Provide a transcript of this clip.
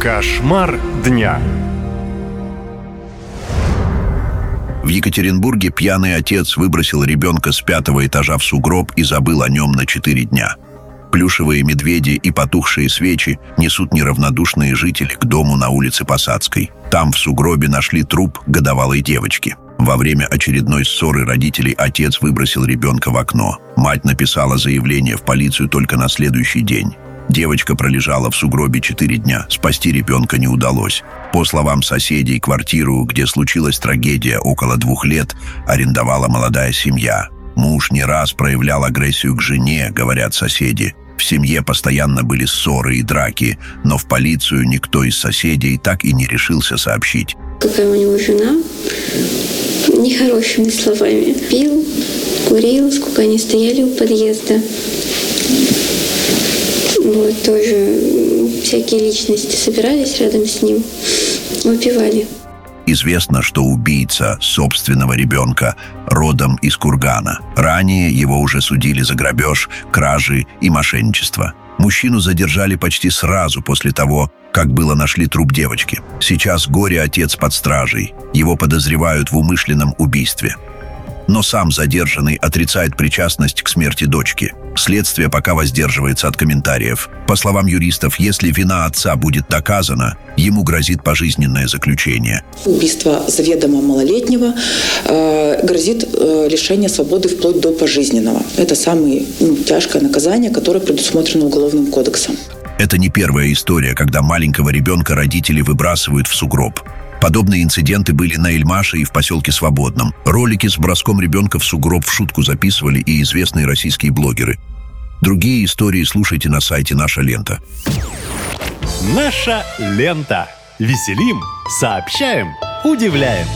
Кошмар дня. В Екатеринбурге пьяный отец выбросил ребенка с пятого этажа в сугроб и забыл о нем на четыре дня. Плюшевые медведи и потухшие свечи несут неравнодушные жители к дому на улице Посадской. Там в сугробе нашли труп годовалой девочки. Во время очередной ссоры родителей отец выбросил ребенка в окно. Мать написала заявление в полицию только на следующий день. Девочка пролежала в сугробе четыре дня. Спасти ребенка не удалось. По словам соседей, квартиру, где случилась трагедия около двух лет, арендовала молодая семья. Муж не раз проявлял агрессию к жене, говорят соседи. В семье постоянно были ссоры и драки, но в полицию никто из соседей так и не решился сообщить. Какая у него жена? Нехорошими словами. Пил, курил, сколько они стояли у подъезда. Вот, тоже всякие личности собирались рядом с ним, выпивали. Известно, что убийца собственного ребенка родом из Кургана. Ранее его уже судили за грабеж, кражи и мошенничество. Мужчину задержали почти сразу после того, как было нашли труп девочки. Сейчас горе-отец под стражей. Его подозревают в умышленном убийстве но сам задержанный отрицает причастность к смерти дочки. Следствие пока воздерживается от комментариев. По словам юристов, если вина отца будет доказана, ему грозит пожизненное заключение. Убийство заведомо малолетнего э, грозит э, лишение свободы вплоть до пожизненного. Это самое ну, тяжкое наказание, которое предусмотрено Уголовным кодексом. Это не первая история, когда маленького ребенка родители выбрасывают в сугроб. Подобные инциденты были на Эльмаше и в поселке Свободном. Ролики с броском ребенка в сугроб в шутку записывали и известные российские блогеры. Другие истории слушайте на сайте «Наша лента». Наша лента. Веселим, сообщаем, удивляем.